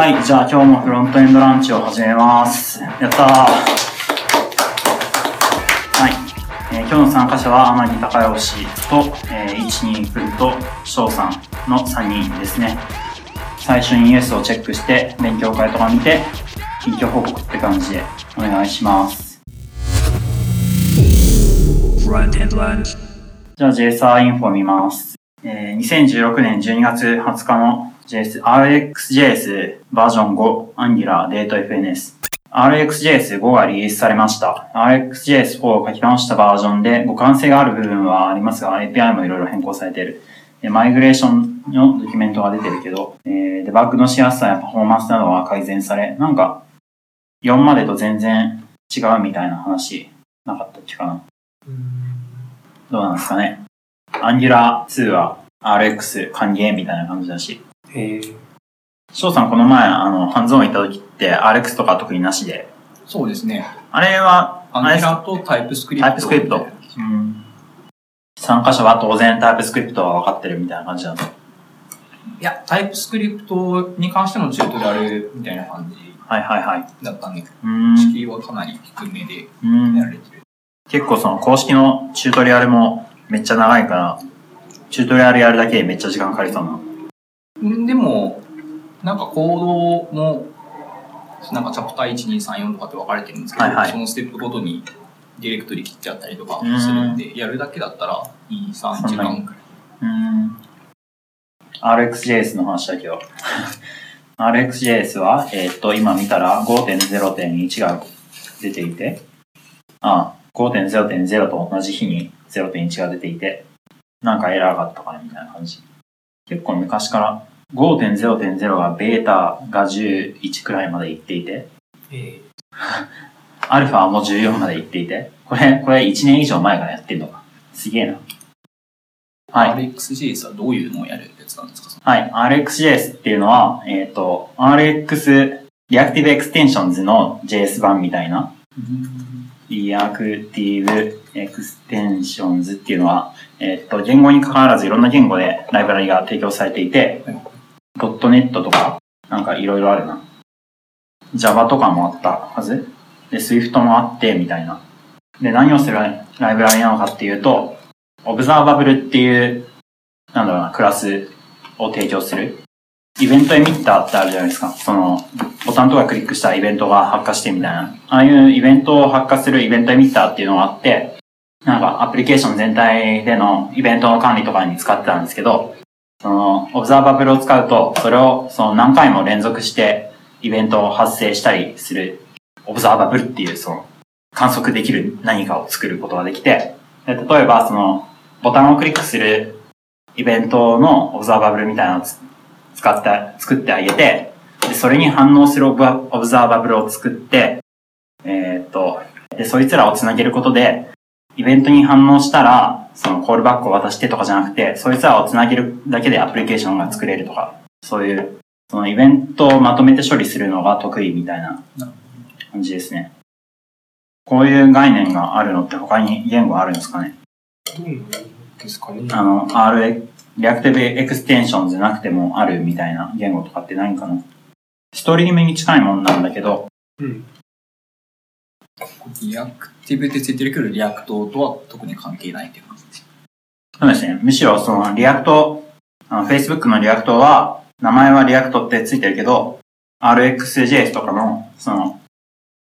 はい、じゃあ今日もフロントエンドランチを始めます。やったー。はい、えー今日の参加者は天城隆義と、えー、12君と翔さんの3人ですね。最初にイエスをチェックして、勉強会とか見て、近況報告って感じでお願いします。じゃあ JSR インフォ見ます。えー2016年12月20日の JS、RxJS バージョン5 Angular Date FNS。RxJS5 がリリースされました。RxJS4 を書き直したバージョンで互換性がある部分はありますが、API もいろいろ変更されている。でマイグレーションのドキュメントが出てるけど、えーデバッグのしやすさやパフォーマンスなどは改善され、なんか4までと全然違うみたいな話なかったっけかな。どうなんですかね。Angular 2は RX 歓迎みたいな感じだし。へえ。翔さんこの前、あの、ハンズオン行った時って RX とか特になしで？そうですね。あれは、アンギュラーとタイプスクリプト。タイプスクリプト。うん。参加者は当然タイプスクリプトは分かってるみたいな感じだと。いや、タイプスクリプトに関してのチュートリアルみたいな感じはいはいはい。だったんで、うーん。敷居はかなり低めでうんやられてる。結構その公式のチュートリアルもめっちゃ長いから、チュートリアルやるだけでめっちゃ時間かかりそうな。んでも、なんかコードも、なんかチャプター1、2、3、4とかって分かれてるんですけど、はいはいそのステップごとにディレクトリ切っちゃったりとかするんで、やるだけだったら2、3時間くらい。RxJS の話だけど。RxJS は、えーっと、今見たら5.0.1が出ていて、あ、5.0.0と同じ日に0.1が出ていて、なんかエラーがあったかなみたいな感じ。結構昔から5.0.0がベータが11くらいまで行っていて、え アルファも14まで行っていて、これ、これ1年以上前からやってんのか。すげえな。はい。RxJS はどういうのをやるやつなんですか？はい。RxJS っていうのは、えっ、と、RX Reactive Extensions の JS 版みたいな、Reactive Extensions っていうのは、えっ、と、言語に関わらずいろんな言語でライブラリが提供されていて、.NET とか、なんかいろいろあるな。Java とかもあったはず。で、Swift もあって、みたいな。で、何をするライブラリなのかっていうと、Observable っていう、なんだろうな、クラスを提供する。イベントエミッターってあるじゃないですか。その、ボタンとかクリックしたらイベントが発火してみたいな。ああいうイベントを発火するイベントエミッターっていうのがあって、なんかアプリケーション全体でのイベントの管理とかに使ってたんですけど、その、オブザーバブルを使うと、それをその何回も連続してイベントを発生したりする、オブザーバブルっていうその、観測できる何かを作ることができて、で例えばその、ボタンをクリックするイベントのオブザーバブルみたいなのを使って、作ってあげて、で、それに反応するオブオブザーバブルを作って、えーっと、で、そいつらをつなげることで、イベントに反応したら、そのコールバックを渡してとかじゃなくて、そいつらをつなげるだけでアプリケーションが作れるとか、そういう、そのイベントをまとめて処理するのが得意みたいな感じですね。こういう概念があるのって他に言語あるんですかね？どうですかね。あの、R、Reactive Extension じゃなくてもあるみたいな言語とかって何かな？ストリームに近いもんなんだけど、うん。 Reactive ってついてるけど、 React とは特に関係ないっていう感じです。そうですね。むしろその React、あの Facebook の React は、名前は React ってついてるけど、RxJS とかの、その、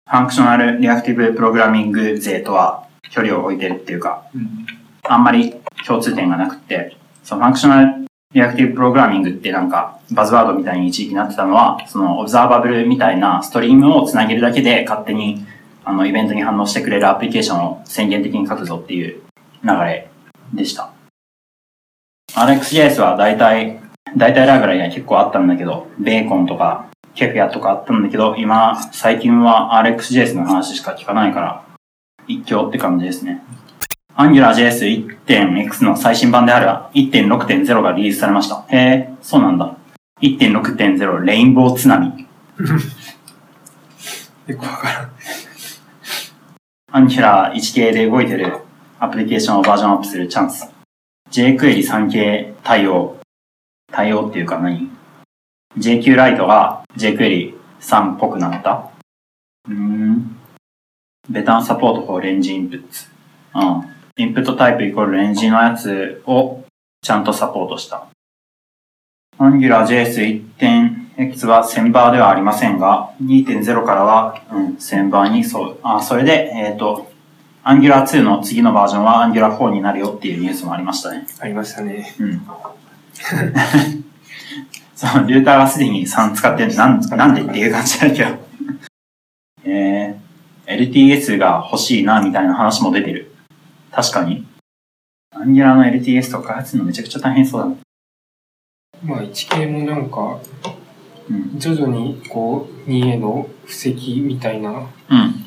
Functional Reactive Programming 勢とは距離を置いてるっていうか、うん。あんまり共通点がなくって、その Functional Reactive Programming ってなんかバズワードみたいに一時期なってたのは、その Observable みたいなストリームをつなげるだけで勝手にあのイベントに反応してくれるアプリケーションを宣言的に書くぞっていう流れでした。RxJS は大体、大体ライブラリが結構あったんだけど、ベーコンとかケフィアとかあったんだけど、今、最近は RxJS の話しか聞かないから、一挙って感じですね。AngularJS1.x の最新版である1.6.0がリリースされました。へえ、そうなんだ。1.6.0レインボー津波。よくわからん。Angular 1系で動いてるアプリケーションをバージョンアップするチャンス。jQuery 3系対応。対応っていうか何 ?JQ ライトが jQuery 3っぽくなった。うん。ベターサポート for range inputs。うん。インプットタイプイコールレンジのやつをちゃんとサポートした。アンギュラー JS1. AngularJS1.x は1000バーではありませんが、2.0からは、うん、1000バーにそう。あ、それで、えっ、と、Angular2 の次のバージョンは Angular4 になるよっていうニュースもありましたね。ありましたね。うん。そう、ルーターがすでに3使ってるなんなんでっていう感じだけど。えー、LTS が欲しいな、みたいな話も出てる。確かに。アンギュラーの LTS とか開発するのめちゃくちゃ大変そうだな。まあ、1系もなんか、うん。徐々にこう、2への布石みたいなうん。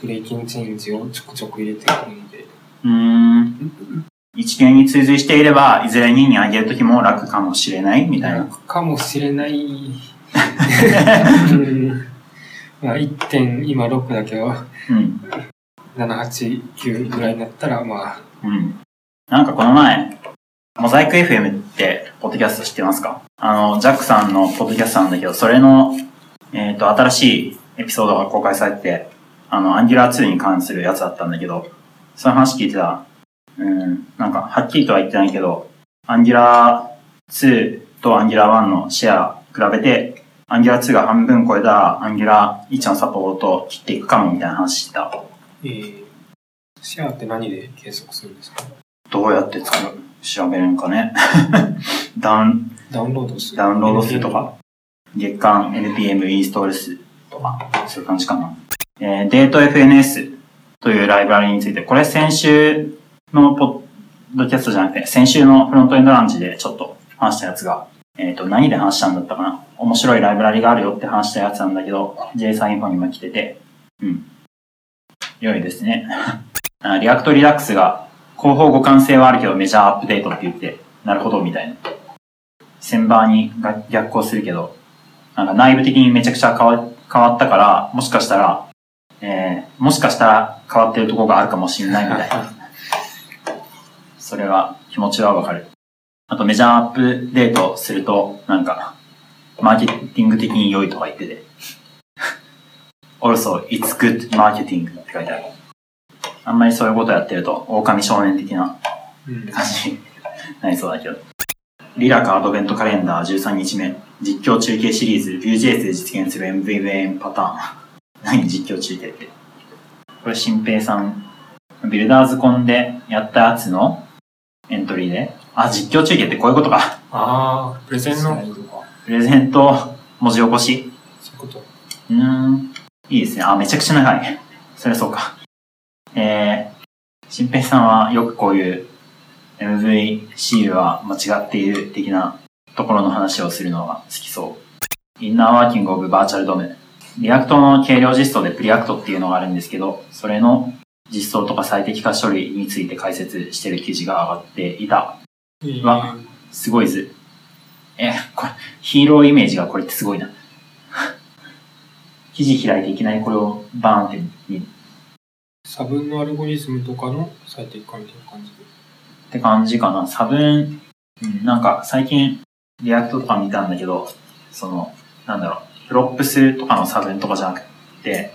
ブレイキングチェンジをちょくちょく入れてくるので、うーん。一見に追随していれば、いずれ2に上げるときも楽かもしれないみたいな。かもしれない。うんまあ、1. 点、今6だけど、うん。7、8、9ぐらいになったら、まあ、うん。なんかこの前、モザイク FM って、ポッドキャスト知ってますか？あの、ジャックさんのポッドキャストなんだけど、それの、えっ、と、新しいエピソードが公開されてて、あの、Angular 2に関するやつだったんだけど、その話聞いてたら、うん、なんか、はっきりとは言ってないけど、Angular 2と Angular 1のシェア比べて、Angular 2が半分超えたら Angular 1のサポートを切っていくかもみたいな話してた。えー、シェアって何で計測するんですか？どうやって作る？調べるんかね。ダウン、ダウンロードする。ダウンロード数とか、月間 NPM インストール数とか、そういう感じかな。えー、 date-fns というライブラリについて、これ先週のポッドキャストじゃなくて、先週のフロントエンドランチでちょっと話したやつが、えっ、と、何で話したんだったかな面白いライブラリがあるよって話したやつなんだけど、JSON インフォにも来てて、うん。良いですね。あ React Redux が広報互換性はあるけどメジャーアップデートって言って、なるほどみたいな。1000バーに逆行するけど、なんか内部的にめちゃくちゃ変わ変わったから、もしかしたら、えー、もしかしたら変わってるとこがあるかもしれないみたいな。それは気持ちはわかる。あとメジャーアップデートすると、なんか、マーケティング的に良いとか言ってて。also, it's good marketing って書いてある。あんまりそういうことやってると、狼少年的なうん感じになりそうだけど。リラカアドベントカレンダー13日目。実況中継シリーズ Vue.js で実現する MVVM パターン。何実況中継って。これ、新平さん、ビルダーズコンでやったやつのエントリーで。あ、実況中継ってこういうことか。ああ、プレゼンの？プレゼント文字起こし。そういうこと。うーん。いいですね。あ、めちゃくちゃ長い。それそうか。えー、新平さんはよくこういう MVC は間違っている的なところの話をするのが好きそう。 Inner Working of Virtual DOM。React の軽量実装で Preact っていうのがあるんですけど、それの実装とか最適化処理について解説してる記事が上がっていた。えーわすごい図。え、これ、ヒーローイメージがこれってすごいな。記事開いていきなりこれをバーンって差分のアルゴリズムとかの最適化みたいな感じ。って感じかな。差分、うん、なんか最近 React とか見たんだけど、その、なんだろう、 props とかの差分とかじゃなくて、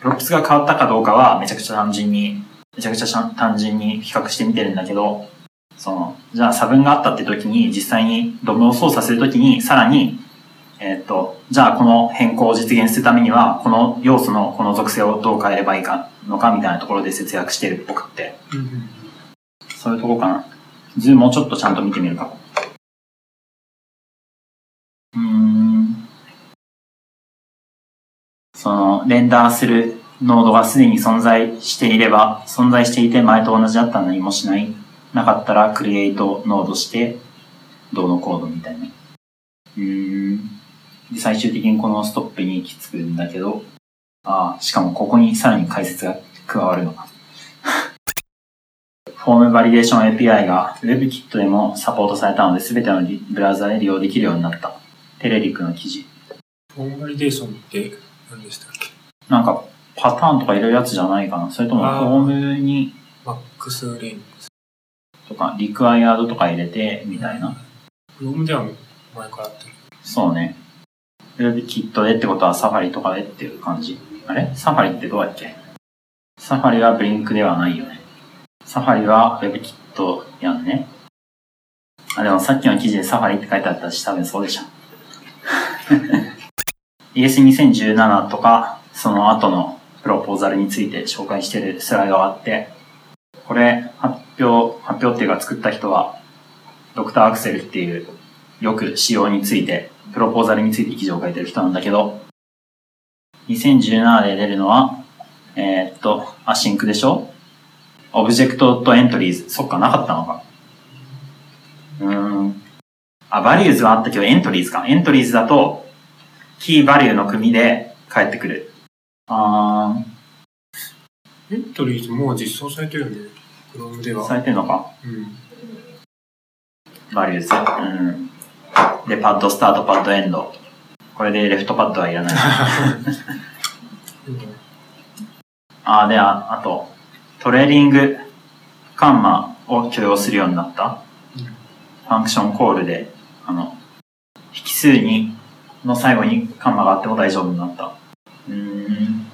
props が変わったかどうかはめちゃくちゃ単純に、めちゃくちゃ単純に比較してみてるんだけど、その、じゃあ差分があったって時に実際にドムを操作する時にさらに、えっと、じゃあこの変更を実現するためには、この要素のこの属性をどう変えればいいかのかみたいなところで節約してるっぽくって、そういうとこかな。図もうちょっとちゃんと見てみるか。うん。その、レンダーするノードがすでに存在していれば、存在していて前と同じだったら何もしない。なかったら createNode して、どうのコードみたいな。うん。で、最終的にこのストップに行き着くんだけど、ああ、しかもここにさらに解説が加わるのか。Form Validation API が WebKit でもサポートされたので、全てのリブラウザで利用できるようになった。 Telerik の記事。 Form Validation って何でしたっけ？なんか、パターンとか入れるやつじゃないかなそれともフォームに、マックスレングス。とか、リクワイヤードとか入れて、みたいな。フロムでは前からあったけどそうね。WebKit でってことはサファリとかでっていう感じ？あれ？サファリってどうやっけ？サファリはブリンクではないよね。サファリは WebKit やんね。あ、でもさっきの記事でサファリって書いてあったし多分そうでしょ。ES2017 とか、その後のプロポーザルについて紹介してるスライドがあって、これ発表、発表っていうか作った人は、 Dr. Axel っていうよく仕様について、プロポーザルについて記事を書いてる人なんだけど、2017で出るのは、えーっと、 async でしょ？ Object.entries。そっか、なかったのか。うーん。あ、 values はあったけど、 entries か。 entries だと、 key value の組で返ってくる。あ entries もう実装されてるよね。Chrome でー、は。されてんのか？うん。 values。うん。で、 padStart、padEnd。これで left-pad はいらない。あーで、ああと、 trailing comma を許容するようになった。 function call で、あの、引数に、の最後にカンマがあっても大丈夫になった。うーん。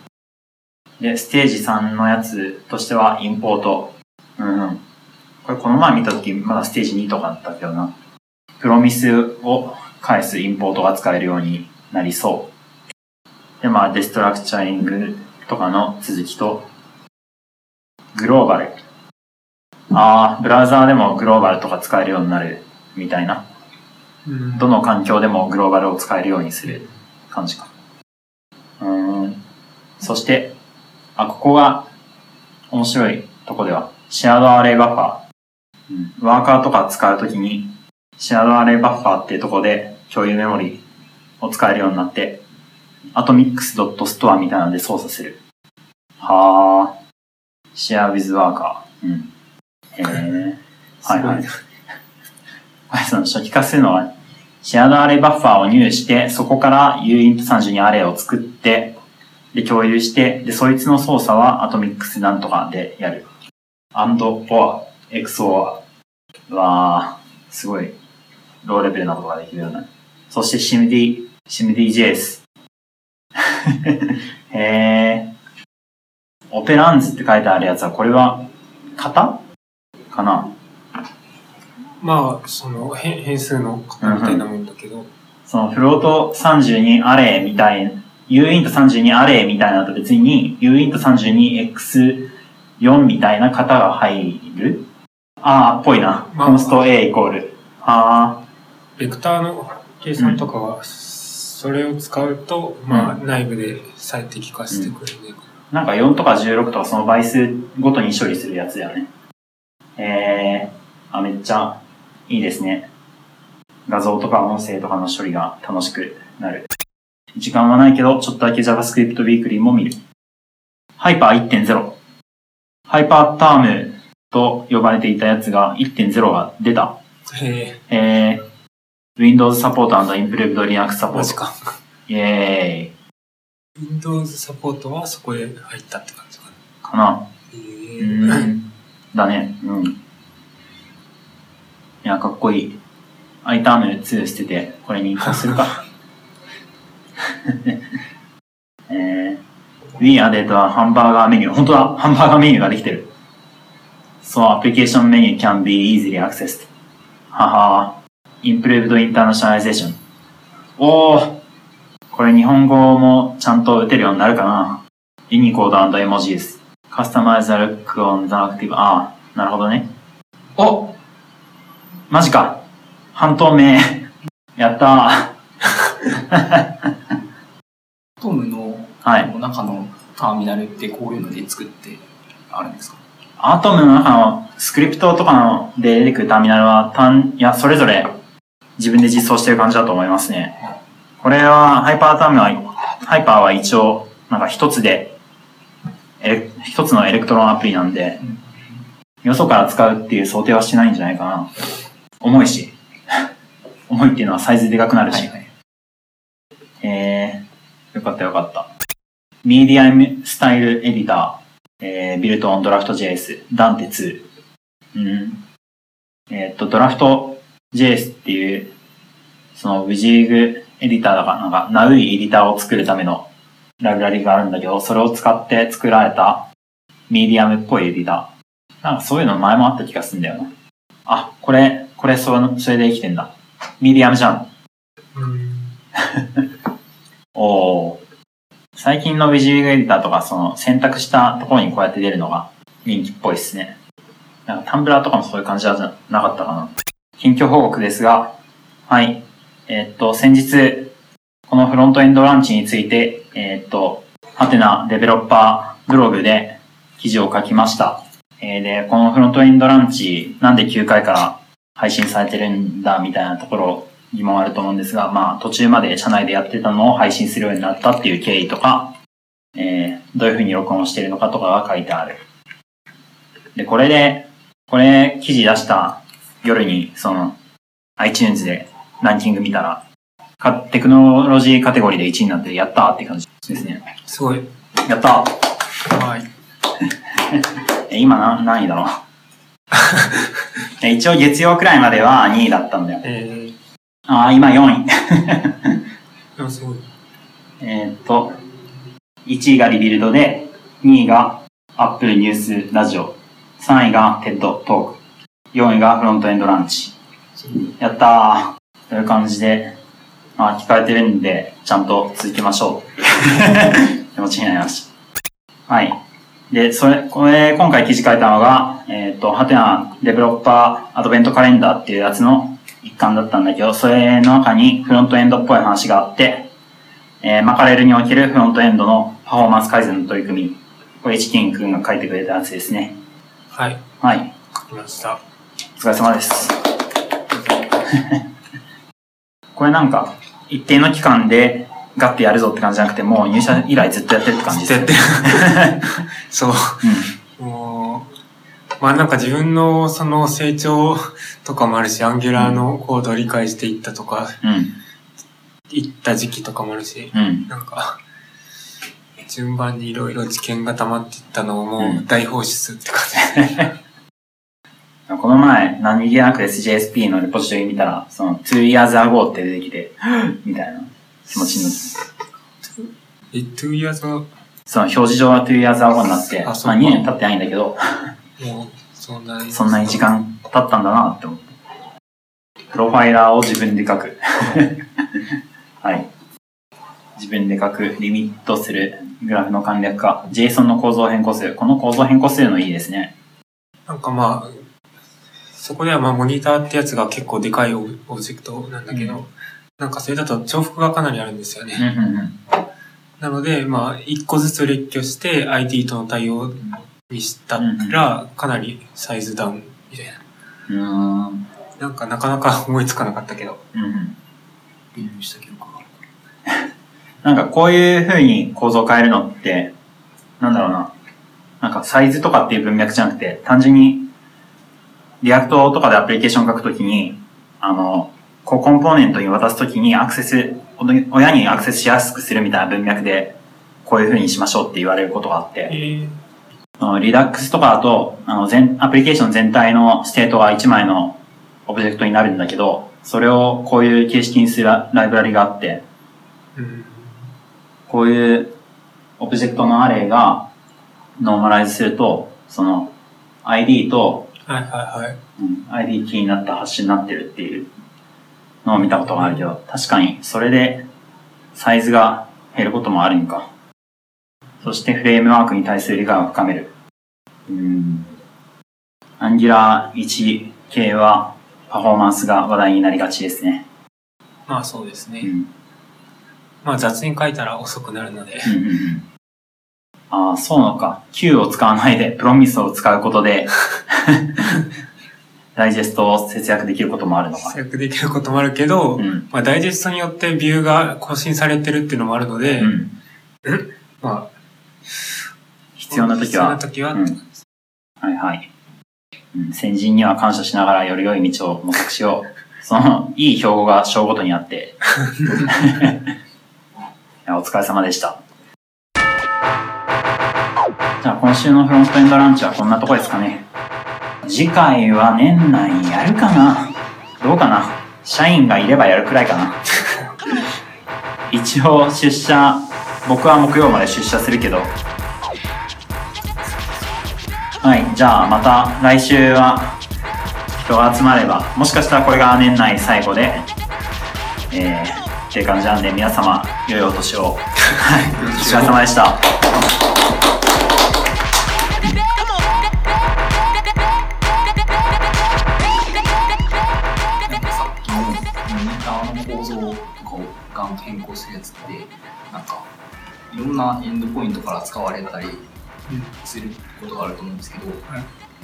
で、ステージ3のやつとしては、インポート。うん。これこの前見たとき、まだステージ2とかだったけどな。プロミスを返すインポートが使えるようになりそう。で、まあ、デストラクチャリングとかの続きと、グローバル。ああ、ブラウザーでもグローバルとか使えるようになるみたいな。うん。どの環境でもグローバルを使えるようにする感じか。うーん。そして、あ、ここが面白いとこでは、シェアドアレイバッファー。うん、ワーカーとか使うときに、シェアドアレイバッファーっていうとこで共有メモリを使えるようになって、atomics.store みたいなので操作する。はあ。シェア with ワーカー。うん。へえ。はいはい。はい、その初期化するのは、シェアドアレイバッファーを入して、そこから uint32 アレイを作って、で、共有して、で、そいつの操作は atomics なんとかでやる。and, or, xor は、すごい、ローレベルなことができるようになる。そして SIMD、SIMDJS。へえ。オペランズって書いてあるやつは、これは、型？かな？まあ、その変変数の型みたいなもんだけど、そのフロート32アレイみたい、uint32 アレイみたいなのと別に uint32x4 みたいな型が入る？ああ、っぽいな。まあコンスト a イコール。あベクターの計算とかは、それを使うと、まあ、内部で最適化してくれるなんか4とか16とかその倍数ごとに処理するやつだよね。えー、あ、めっちゃいいですね。画像とか音声とかの処理が楽しくなる。時間はないけど、ちょっとだけ JavaScript Weekly も見る。ハイパー1.0。ハイパータームと呼ばれていたやつが1.0が出た。へえー、Windows Support and Improved Linux え、マジ Support。か。イェーイ。Windows サポートはそこへ入ったって感じかな。かな。え。ん。だね。うん。いや、かっこいい。iTerm 2捨てて、これに移行するか。えー、We added a hamburger menu. 本当だハンバーガーメニューができてる。So application menu can be easily accessed. はは。Improved internationalization. おーこれ日本語もちゃんと打てるようになるかな Unicode and emojis. Customize the look on the active. ああ、なるほどね。おマジか。半透明。やったトムのー。はい。中のターミナルってこういうので作ってあるんですか？ Atom の中のスクリプトとかので出てくるターミナルは単、いや、それぞれ自分で実装してる感じだと思いますね。これは、ハイパータームは、ハイパーは一応、なんか一つで、一つの Electron アプリなんで、よそから使うっていう想定はしてないんじゃないかな。重いし。重いっていうのはサイズでかくなるし。はい。えー、よかったよかった。 Medium Style Editor、えー、 Built on Draft.js、Dante 2。うん。えーっと、 Draft.js っていう、その WYSIWYG エディターだから、なんか、ナウイエディターを作るためのライブラリがあるんだけど、それを使って作られたミディアムっぽいエディター。なんかそういうの前もあった気がするんだよな。あ、これ、これその、それで生きてんだ。ミディアムじゃん。うん。おー最近の Visual エディターとか、その選択したところにこうやって出るのが人気っぽいですね。なんか Tumblr とかもそういう感じじゃなかったかな。近況報告ですが、はい。えっと、先日、このフロントエンドランチについて、えっと、はてな Developer Blog で記事を書きました。えーで、このフロントエンドランチ、なんで9回から配信されてるんだみたいなところ疑問あると思うんですが、まあ途中まで社内でやってたのを配信するようになったっていう経緯とか、えーどういうふうに録音してるのかとかが書いてある。で、これで、これ記事出した夜に、その iTunes でランキング見たら、かテクノロジーカテゴリーで1位になってやったーって感じですね。すごい。やったーはい。え、今何何位だろう？え 一応月曜くらいまでは2位だったんだよ。えあ あ、今4位。ー、でもすごい。えーっと、1位がリビルドで、2位が Apple ニュースラジオ、3位が TED トーク、4位がフロントエンドランチ。やったーという感じで、まあ、聞かれてるんで、ちゃんと続けましょう。気持ちになりました。はい。で、それ、これ、今回記事書いたのが、えーっと、ハテナデベロッパーアドベントカレンダーっていうやつの一環だったんだけど、それの中にフロントエンドっぽい話があって、えーマカレルにおけるフロントエンドのパフォーマンス改善の取り組み。これ、チキンくんが書いてくれたやつですね。はい。はい。ました。お疲れ様です。これなんか、一定の期間でガッてやるぞって感じじゃなくて、もう入社以来ずっとやってるって感じです。ずっとやってる。そう。もう、まあなんか自分のその成長とかもあるし、アンギュラーのコードを理解していったとか、うん。うん。いった時期とかもあるし、うん。なんか、順番にいろいろ知見が溜まっていったのをもううん大放出って感じ。この前、何気なく SJSP のレポジトリ見たら、その、2 years ago って出てきて、みたいな気持ちになって。え、2 years はもその表示上は2 years ago になって、まああそうか2年経ってないんだけど、う、そんなに。そんなに時間経ったんだなって思って。プロファイラーを自分で書く。はい。自分で書く、リミットする、グラフの簡略化、JSON の構造を変更する。この構造を変更するのいいですね。なんかまあ、そこではまあモニターってやつが結構でかいオブジェクトなんだけど、うなんかそれだと重複がかなりあるんですようんね。うんうん。なので、まあ、一個ずつ列挙して ID との対応にしたら、かなりサイズダウンみたいな。うーん。なんかなかなか思いつかなかったけど。うんした記憶が。なんかこういう風に構造を変えるのって、なんだろうな。なんかサイズとかっていう文脈じゃなくて、単純に、 React とかでアプリケーション書くときに、あの、こうコンポーネントに渡すときにアクセス、親にアクセスしやすくするみたいな文脈で、こういう風にしましょうって言われることがあって、えあの Redux とかだと、あの全、アプリケーション全体の state が1枚のオブジェクトになるんだけど、それをこういう形式にするラライブラリがあって、うん。こういうオブジェクトのアレイがノーマライズすると、その ID と、はいはいはい。うん ID キーになったハッシュになってるっていうのを見たことがあるけど、確かにそれでサイズが減ることもあるんか。そしてフレームワークに対する理解を深める。うん。Angular 1系はパフォーマンスが話題になりがちですね。まあそうですね。うん。まあ雑に書いたら遅くなるので。うんうんうんああ、そうなのか。Q を使わないで、プロミスを使うことで、ダイジェストを節約できることもあるのか。制約できることもあるけど、うん。まあダイジェストによってビューが更新されてるっていうのもあるので、うん。まあ、必要な時必要なは、時は、うんはいはい。うん、先人には感謝しながらより良い道を模索しよう。その、いい標語が章ごとにあって。お疲れ様でした。じゃあ今週のフロントエンドランチはこんなとこですかね。次回は年内やるかな？どうかな？社員がいればやるくらいかな。一応出社、僕は木曜まで出社するけど、はい、じゃあまた来週は人が集まれば、もしかしたらこれが年内最後で、えー、っていう感じなんで皆様、良いお年を。はい、お疲れ様でした。ガンと変更するやつって、なんか、いろんなエンドポイントから使われたりすることがあると思うんですけど、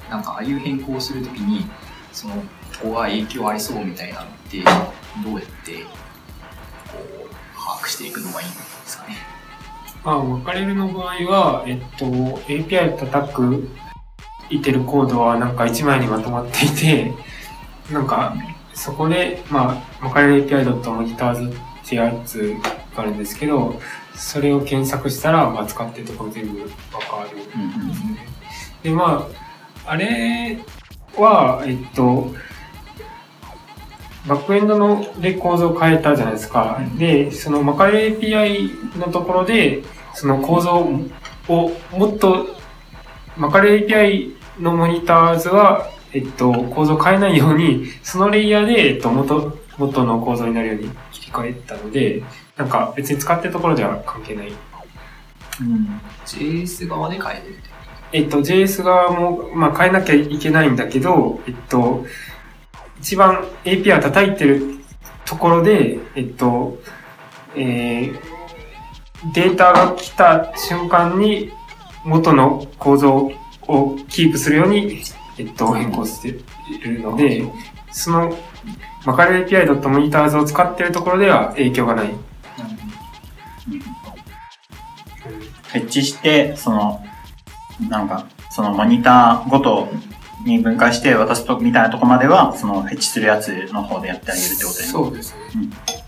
なんかああいう変更をするときに、その、ここが影響ありそうみたいなのって、どうやって、こう、把握していくのがいいんですかね？まあ、分かれるの場合は、えっと、API を叩くいてるコードはなんか1枚にまとまっていて、なんか、そこで、まあ、分かれる API.monitors ってやつがあるんですけど、それを検索したら、まあ、使ってるところ全部分かるんですね。で、まあ、あれは、えっと、バックエンドので構造を変えたじゃないですか。で、そのマカレ API のところで、その構造をもっと、マカレ API のモニターズは、えっと、構造を変えないように、そのレイヤーで、えっと、元、元の構造になるように切り替えたので、なんか別に使ってるところでは関係ない。JS 側で変えてるって。えっと、JS 側も、まあ、変えなきゃいけないんだけど、えっと、一番 API を叩いてるところで、えっと、えー、データが来た瞬間に元の構造をキープするように、えっと、変更しているので、その、マカレ API.monitors を使っているところでは影響がない。フェッチして、その、なんか、そのモニターごとに分解して渡すとみたいなとこまでは、そのフェッチするやつの方でやってあげるってことで、ね。そうですね。うん